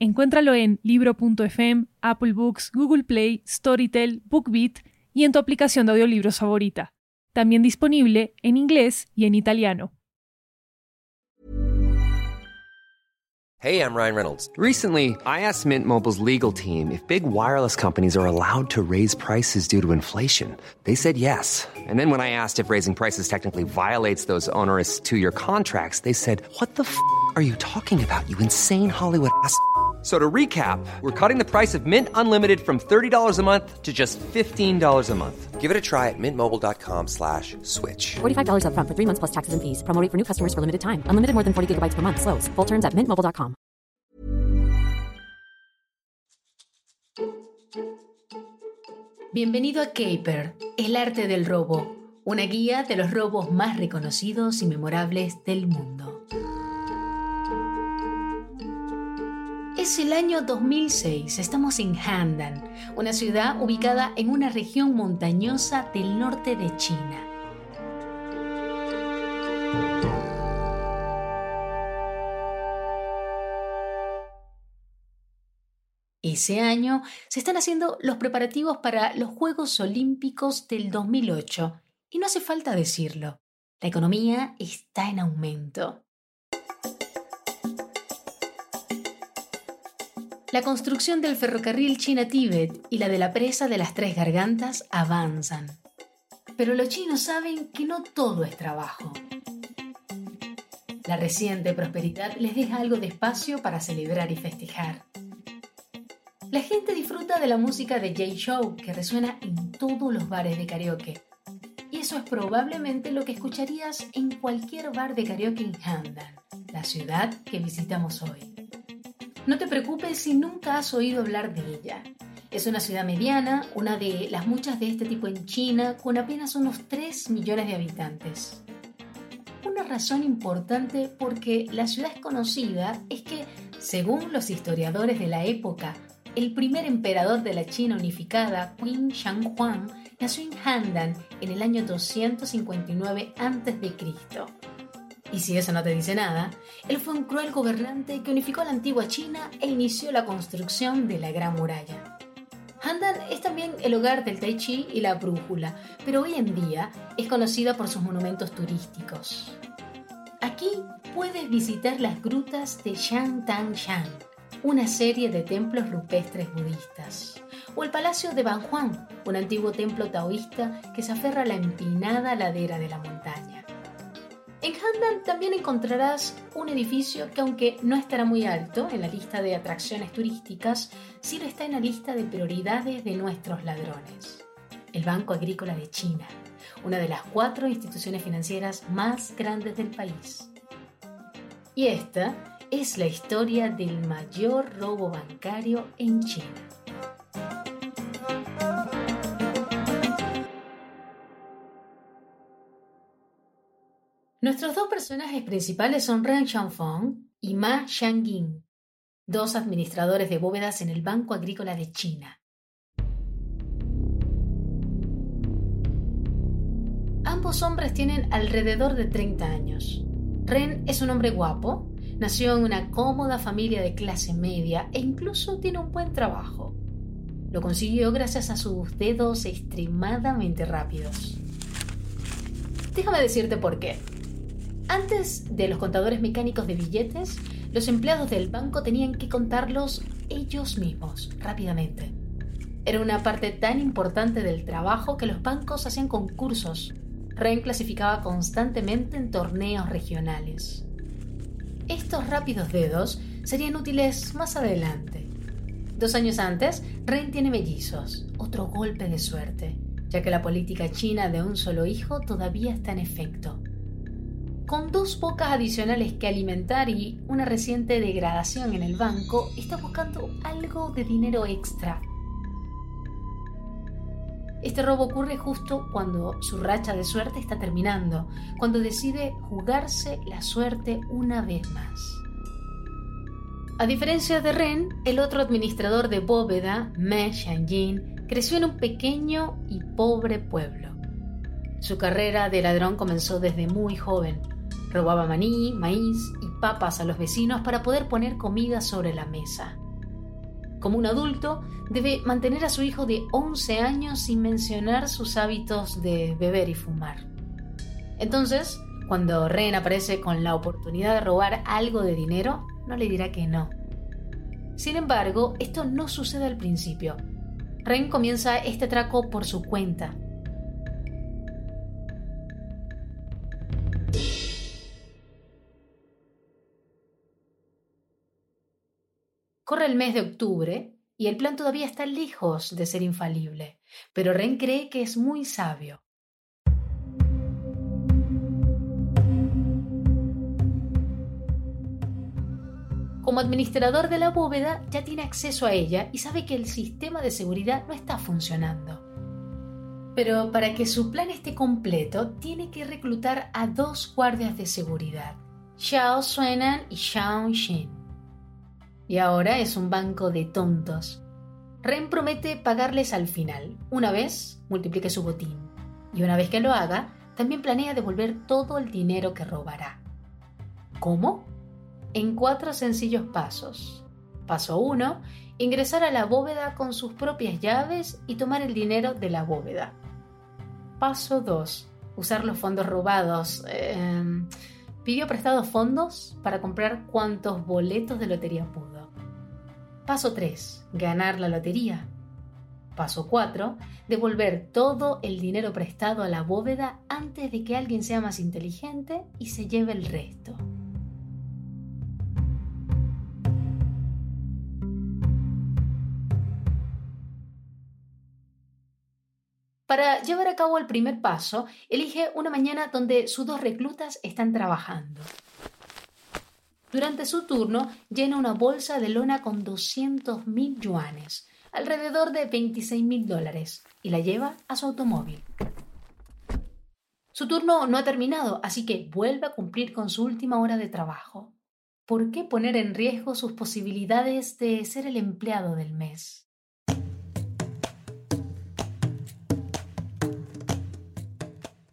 Encuéntralo en libro.fm, Apple Books, Google Play, Storytel, BookBeat y en tu aplicación de audiolibros favorita. También disponible en inglés y en italiano. Hey, I'm Ryan Reynolds. Recently, I asked Mint Mobile's legal team if big wireless companies are allowed to raise prices due to inflation. They said yes. And then when I asked if raising prices technically violates those onerous two-year contracts, they said, "What the f*** are you talking about? You insane Hollywood ass." So to recap, we're cutting the price of Mint Unlimited from $30 a month to just $15 a month. Give it a try at mintmobile.com slash switch. $45 up front for three months plus taxes and fees. Promo for new customers for limited time. Unlimited more than 40 gigabytes per month. Slows. Full terms at mintmobile.com. Bienvenido a Caper, el arte del robo. Una guía de los robos más reconocidos y memorables del mundo. Es el año 2006, estamos en Handan, una ciudad ubicada en una región montañosa del norte de China. Ese año se están haciendo los preparativos para los Juegos Olímpicos del 2008 y no hace falta decirlo, la economía está en aumento. La construcción del ferrocarril China-Tíbet y la de la presa de las Tres Gargantas avanzan. Pero los chinos saben que no todo es trabajo. La reciente prosperidad les deja algo de espacio para celebrar y festejar. La gente disfruta de la música de Jay Show que resuena en todos los bares de karaoke. Y eso es probablemente lo que escucharías en cualquier bar de karaoke en Handan, la ciudad que visitamos hoy. No te preocupes si nunca has oído hablar de ella. Es una ciudad mediana, una de las muchas de este tipo en China, con apenas unos 3 millones de habitantes. Una razón importante porque la ciudad es conocida es que, según los historiadores de la época, el primer emperador de la China unificada, Qin Shi Huang, nació en Handan en el año 259 a.C. Y si eso no te dice nada, él fue un cruel gobernante que unificó la antigua China e inició la construcción de la Gran Muralla. Handan es también el hogar del Tai Chi y la brújula, pero hoy en día es conocida por sus monumentos turísticos. Aquí puedes visitar las grutas de Shangtangshan, una serie de templos rupestres budistas, o el Palacio de Banhuan, un antiguo templo taoísta que se aferra a la empinada ladera de la montaña. En Handan también encontrarás un edificio que aunque no estará muy alto en la lista de atracciones turísticas, sí lo está en la lista de prioridades de nuestros ladrones. El Banco Agrícola de China, una de las cuatro instituciones financieras más grandes del país. Y esta es la historia del mayor robo bancario en China. Nuestros dos personajes principales son Ren Xiangfeng y Ma Xiangying, dos administradores de bóvedas en el Banco Agrícola de China. Ambos hombres tienen alrededor de 30 años. Ren es un hombre guapo, Nació en una cómoda familia de clase media e incluso tiene un buen trabajo. Lo consiguió gracias a sus dedos extremadamente rápidos. Déjame decirte por qué. Antes de los contadores mecánicos de billetes, los empleados del banco tenían que contarlos ellos mismos, rápidamente. Era una parte tan importante del trabajo que los bancos hacían concursos. Ren clasificaba constantemente en torneos regionales. Estos rápidos dedos serían útiles más adelante. Dos años antes, Ren tiene mellizos, otro golpe de suerte, ya que la política china de un solo hijo todavía está en efecto. Con dos bocas adicionales que alimentar y una reciente degradación en el banco, está buscando algo de dinero extra. Este robo ocurre justo cuando su racha de suerte está terminando, cuando decide jugarse la suerte una vez más. A diferencia de Ren, el otro administrador de bóveda, Me Xianjin, creció en un pequeño y pobre pueblo. Su carrera de ladrón comenzó desde muy joven. Robaba maní, maíz y papas a los vecinos para poder poner comida sobre la mesa. Como un adulto, debe mantener a su hijo de 11 años sin mencionar sus hábitos de beber y fumar. Entonces, cuando Ren aparece con la oportunidad de robar algo de dinero, no le dirá que no. Sin embargo, esto no sucede al principio. Ren comienza este atraco por su cuenta. Corre el mes de octubre y el plan todavía está lejos de ser infalible, pero Ren cree que es muy sabio. Como administrador de la bóveda ya tiene acceso a ella y sabe que el sistema de seguridad no está funcionando. Pero para que su plan esté completo, tiene que reclutar a dos guardias de seguridad, Xiao Suenan y Xiao Xin y ahora es un banco de tontos. Ren promete pagarles al final. Una vez multiplique su botín. Y una vez que lo haga, también planea devolver todo el dinero que robará. ¿Cómo? En cuatro sencillos pasos. Paso 1. Ingresar a la bóveda con sus propias llaves y tomar el dinero de la bóveda. Paso 2. Usar los fondos robados. Eh, pidió prestados fondos para comprar cuantos boletos de lotería pudo. Paso 3. Ganar la lotería. Paso 4. Devolver todo el dinero prestado a la bóveda antes de que alguien sea más inteligente y se lleve el resto. Para llevar a cabo el primer paso, elige una mañana donde sus dos reclutas están trabajando. Durante su turno, llena una bolsa de lona con 200.000 yuanes, alrededor de 26.000 dólares, y la lleva a su automóvil. Su turno no ha terminado, así que vuelve a cumplir con su última hora de trabajo. ¿Por qué poner en riesgo sus posibilidades de ser el empleado del mes?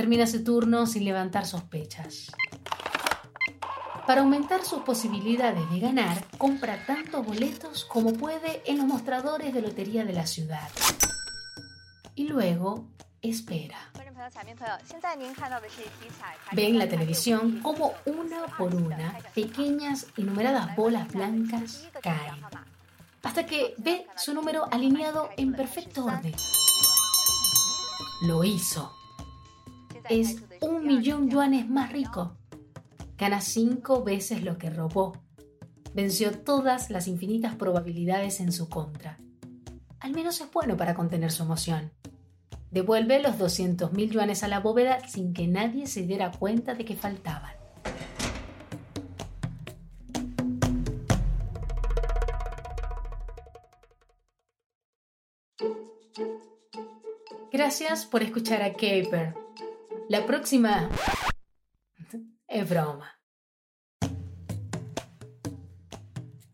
termina su turno sin levantar sospechas. Para aumentar sus posibilidades de ganar, compra tantos boletos como puede en los mostradores de lotería de la ciudad. Y luego espera. Ve en la televisión cómo una por una pequeñas y numeradas bolas blancas caen, hasta que ve su número alineado en perfecto orden. Lo hizo es un millón yuanes más rico. Gana cinco veces lo que robó. Venció todas las infinitas probabilidades en su contra. Al menos es bueno para contener su emoción. Devuelve los 200 mil yuanes a la bóveda sin que nadie se diera cuenta de que faltaban. Gracias por escuchar a Caper. La próxima es broma.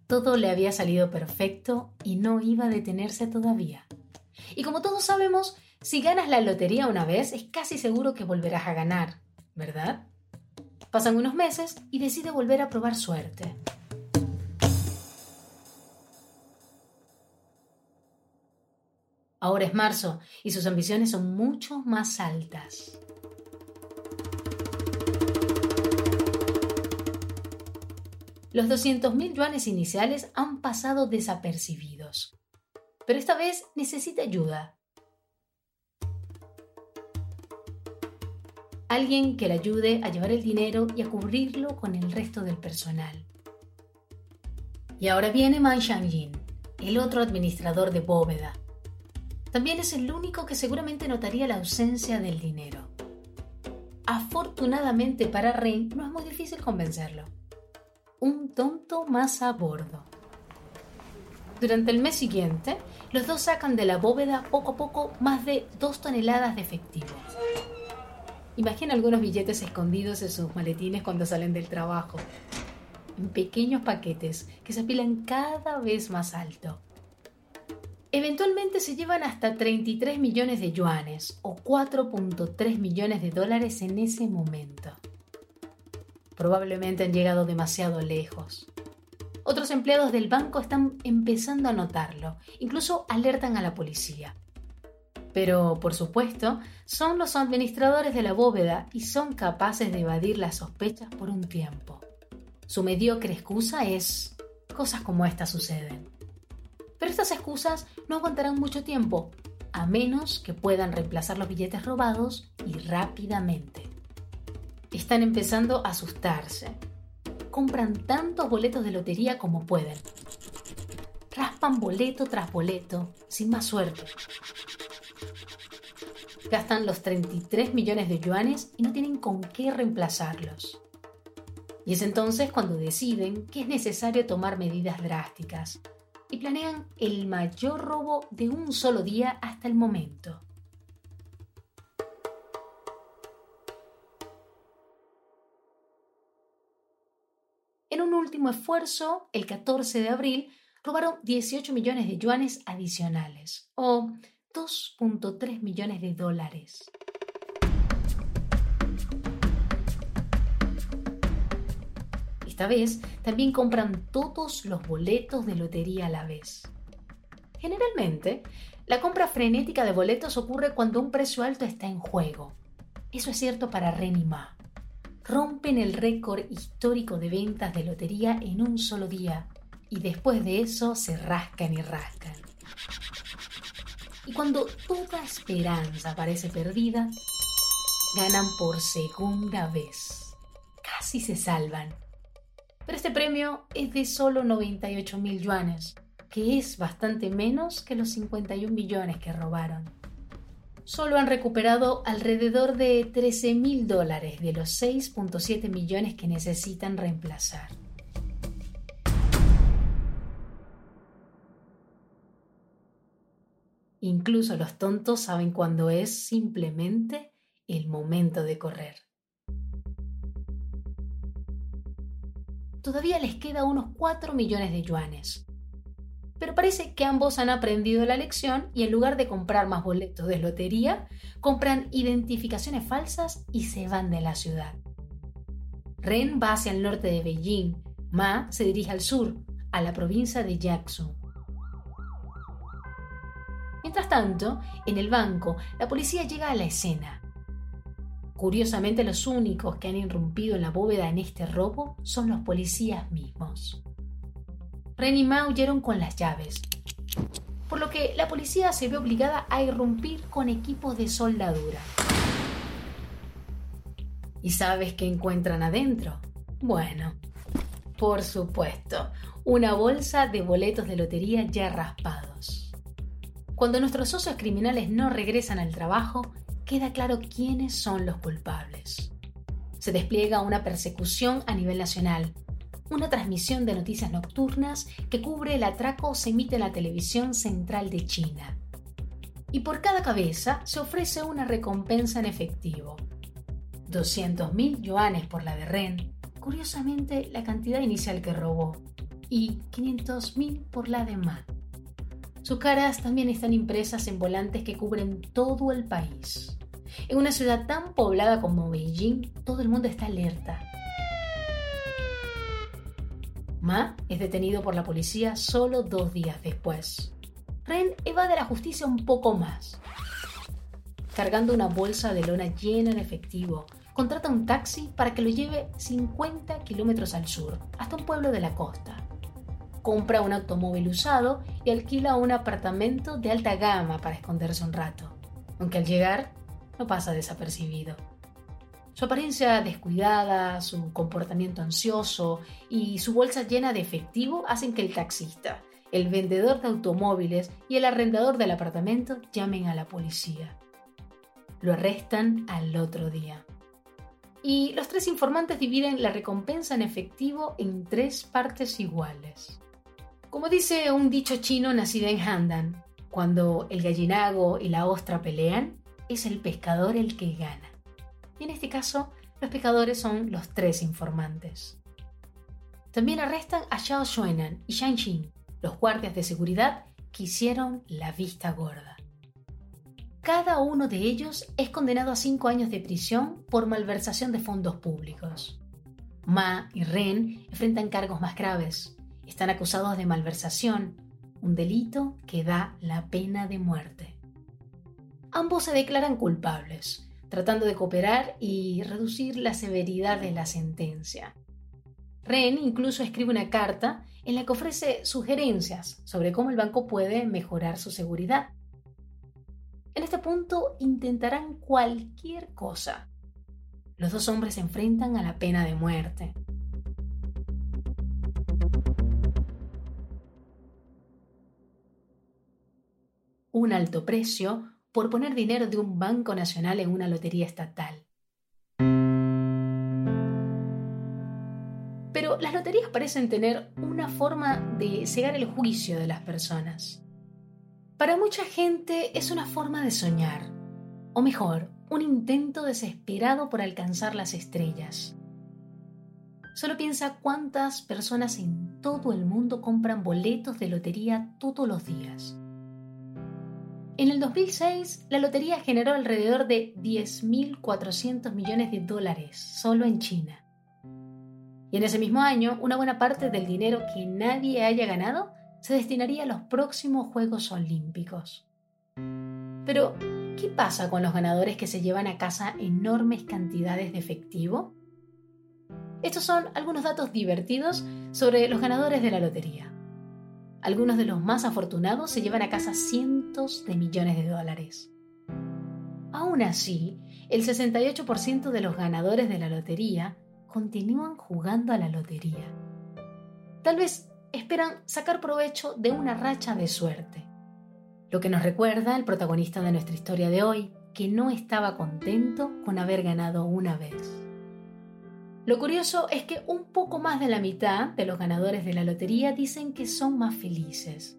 Todo le había salido perfecto y no iba a detenerse todavía. Y como todos sabemos, si ganas la lotería una vez, es casi seguro que volverás a ganar, ¿verdad? Pasan unos meses y decide volver a probar suerte. Ahora es marzo y sus ambiciones son mucho más altas. Los 200.000 yuanes iniciales han pasado desapercibidos. Pero esta vez necesita ayuda. Alguien que le ayude a llevar el dinero y a cubrirlo con el resto del personal. Y ahora viene Man Yin, el otro administrador de bóveda. También es el único que seguramente notaría la ausencia del dinero. Afortunadamente para Ren no es muy difícil convencerlo un tonto más a bordo. Durante el mes siguiente, los dos sacan de la bóveda poco a poco más de dos toneladas de efectivo. Imagina algunos billetes escondidos en sus maletines cuando salen del trabajo, en pequeños paquetes que se apilan cada vez más alto. Eventualmente se llevan hasta 33 millones de yuanes o 4.3 millones de dólares en ese momento. Probablemente han llegado demasiado lejos. Otros empleados del banco están empezando a notarlo, incluso alertan a la policía. Pero, por supuesto, son los administradores de la bóveda y son capaces de evadir las sospechas por un tiempo. Su mediocre excusa es cosas como esta suceden. Pero estas excusas no aguantarán mucho tiempo, a menos que puedan reemplazar los billetes robados y rápidamente. Están empezando a asustarse. Compran tantos boletos de lotería como pueden. Raspan boleto tras boleto, sin más suerte gastan los 33 millones de yuanes y no tienen con qué reemplazarlos. Y es entonces cuando deciden que es necesario tomar medidas drásticas y planean el mayor robo de un solo día hasta el momento. Último esfuerzo, el 14 de abril, robaron 18 millones de yuanes adicionales, o 2.3 millones de dólares. Esta vez también compran todos los boletos de lotería a la vez. Generalmente, la compra frenética de boletos ocurre cuando un precio alto está en juego. Eso es cierto para Renima. Rompen el récord histórico de ventas de lotería en un solo día y después de eso se rascan y rascan. Y cuando toda esperanza parece perdida, ganan por segunda vez. Casi se salvan. Pero este premio es de solo 98 mil yuanes, que es bastante menos que los 51 millones que robaron. Solo han recuperado alrededor de 13 mil dólares de los 6.7 millones que necesitan reemplazar. Incluso los tontos saben cuándo es simplemente el momento de correr. Todavía les queda unos 4 millones de yuanes. Pero parece que ambos han aprendido la lección y en lugar de comprar más boletos de lotería, compran identificaciones falsas y se van de la ciudad. Ren va hacia el norte de Beijing, Ma se dirige al sur, a la provincia de Jiangsu. Mientras tanto, en el banco, la policía llega a la escena. Curiosamente, los únicos que han irrumpido en la bóveda en este robo son los policías mismos. Ren y Ma huyeron con las llaves, por lo que la policía se ve obligada a irrumpir con equipos de soldadura. ¿Y sabes qué encuentran adentro? Bueno, por supuesto, una bolsa de boletos de lotería ya raspados. Cuando nuestros socios criminales no regresan al trabajo, queda claro quiénes son los culpables. Se despliega una persecución a nivel nacional. Una transmisión de noticias nocturnas que cubre el atraco se emite en la televisión central de China. Y por cada cabeza se ofrece una recompensa en efectivo. 200.000 yuanes por la de Ren, curiosamente la cantidad inicial que robó, y 500.000 por la de Ma. Sus caras también están impresas en volantes que cubren todo el país. En una ciudad tan poblada como Beijing, todo el mundo está alerta. Ma es detenido por la policía solo dos días después. Ren evade la justicia un poco más. Cargando una bolsa de lona llena de efectivo, contrata un taxi para que lo lleve 50 kilómetros al sur, hasta un pueblo de la costa compra un automóvil usado y alquila un apartamento de alta gama para esconderse un rato, aunque al llegar no pasa desapercibido. Su apariencia descuidada, su comportamiento ansioso y su bolsa llena de efectivo hacen que el taxista, el vendedor de automóviles y el arrendador del apartamento llamen a la policía. Lo arrestan al otro día. Y los tres informantes dividen la recompensa en efectivo en tres partes iguales. Como dice un dicho chino nacido en Handan, cuando el gallinago y la ostra pelean, es el pescador el que gana. Y en este caso, los pescadores son los tres informantes. También arrestan a Xiao Xuenan y Shang Xin, los guardias de seguridad que hicieron la vista gorda. Cada uno de ellos es condenado a cinco años de prisión por malversación de fondos públicos. Ma y Ren enfrentan cargos más graves. Están acusados de malversación, un delito que da la pena de muerte. Ambos se declaran culpables, tratando de cooperar y reducir la severidad de la sentencia. Ren incluso escribe una carta en la que ofrece sugerencias sobre cómo el banco puede mejorar su seguridad. En este punto intentarán cualquier cosa. Los dos hombres se enfrentan a la pena de muerte. Un alto precio por poner dinero de un banco nacional en una lotería estatal. Pero las loterías parecen tener una forma de cegar el juicio de las personas. Para mucha gente es una forma de soñar, o mejor, un intento desesperado por alcanzar las estrellas. Solo piensa cuántas personas en todo el mundo compran boletos de lotería todos los días. En el 2006, la lotería generó alrededor de 10.400 millones de dólares solo en China. Y en ese mismo año, una buena parte del dinero que nadie haya ganado se destinaría a los próximos Juegos Olímpicos. Pero, ¿qué pasa con los ganadores que se llevan a casa enormes cantidades de efectivo? Estos son algunos datos divertidos sobre los ganadores de la lotería. Algunos de los más afortunados se llevan a casa cientos de millones de dólares. Aún así, el 68% de los ganadores de la lotería continúan jugando a la lotería. Tal vez esperan sacar provecho de una racha de suerte. Lo que nos recuerda el protagonista de nuestra historia de hoy, que no estaba contento con haber ganado una vez. Lo curioso es que un poco más de la mitad de los ganadores de la lotería dicen que son más felices.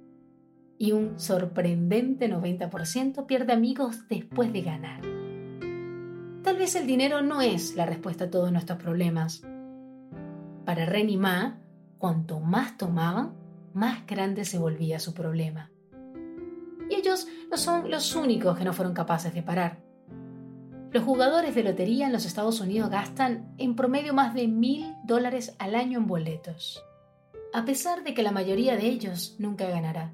Y un sorprendente 90% pierde amigos después de ganar. Tal vez el dinero no es la respuesta a todos nuestros problemas. Para Ren y Ma, cuanto más tomaban, más grande se volvía su problema. Y ellos no son los únicos que no fueron capaces de parar. Los jugadores de lotería en los Estados Unidos gastan en promedio más de mil dólares al año en boletos, a pesar de que la mayoría de ellos nunca ganará.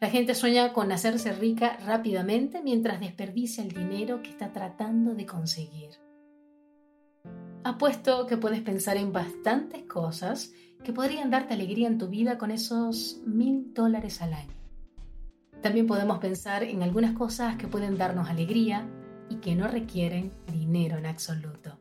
La gente sueña con hacerse rica rápidamente mientras desperdicia el dinero que está tratando de conseguir. Apuesto que puedes pensar en bastantes cosas que podrían darte alegría en tu vida con esos mil dólares al año. También podemos pensar en algunas cosas que pueden darnos alegría y que no requieren dinero en absoluto.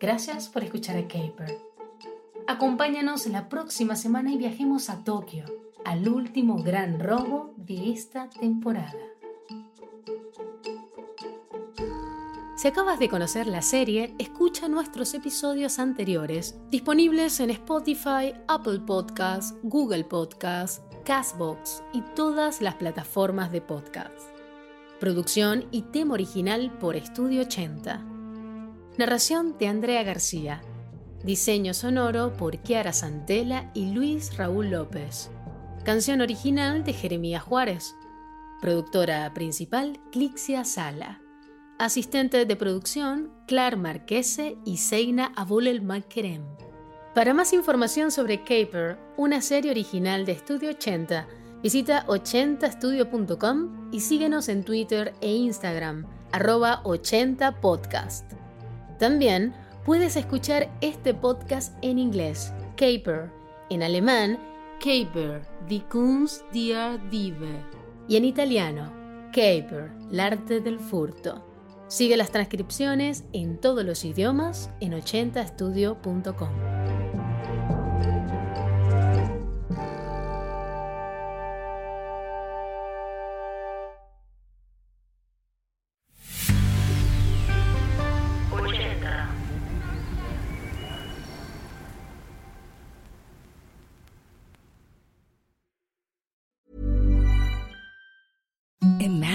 Gracias por escuchar a Caper. Acompáñanos la próxima semana y viajemos a Tokio, al último gran robo de esta temporada. Si acabas de conocer la serie, escucha nuestros episodios anteriores, disponibles en Spotify, Apple Podcasts, Google Podcasts, Castbox y todas las plataformas de podcast. Producción y tema original por Estudio 80. Narración de Andrea García. Diseño sonoro por Kiara Santela y Luis Raúl López. Canción original de Jeremías Juárez. Productora principal Clixia Sala. Asistente de producción Clar Marquese y Seina Abulel Malkerem. Para más información sobre Caper, una serie original de Estudio 80, visita 80estudio.com y síguenos en Twitter e Instagram, arroba 80podcast. También puedes escuchar este podcast en inglés, Caper, en alemán, Caper, die Kunst der Diebe, y en italiano, Caper, el arte del furto. Sigue las transcripciones en todos los idiomas en 80estudio.com.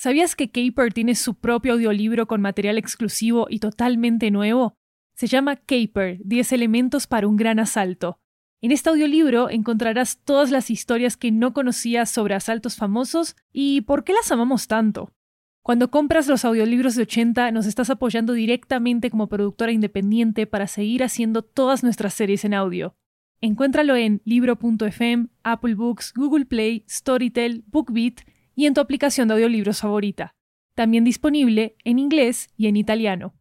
¿Sabías que Caper tiene su propio audiolibro con material exclusivo y totalmente nuevo? Se llama Caper, 10 elementos para un gran asalto. En este audiolibro encontrarás todas las historias que no conocías sobre asaltos famosos y por qué las amamos tanto. Cuando compras los audiolibros de 80 nos estás apoyando directamente como productora independiente para seguir haciendo todas nuestras series en audio. Encuéntralo en libro.fm, Apple Books, Google Play, Storytel, BookBeat y en tu aplicación de audiolibros favorita. También disponible en inglés y en italiano.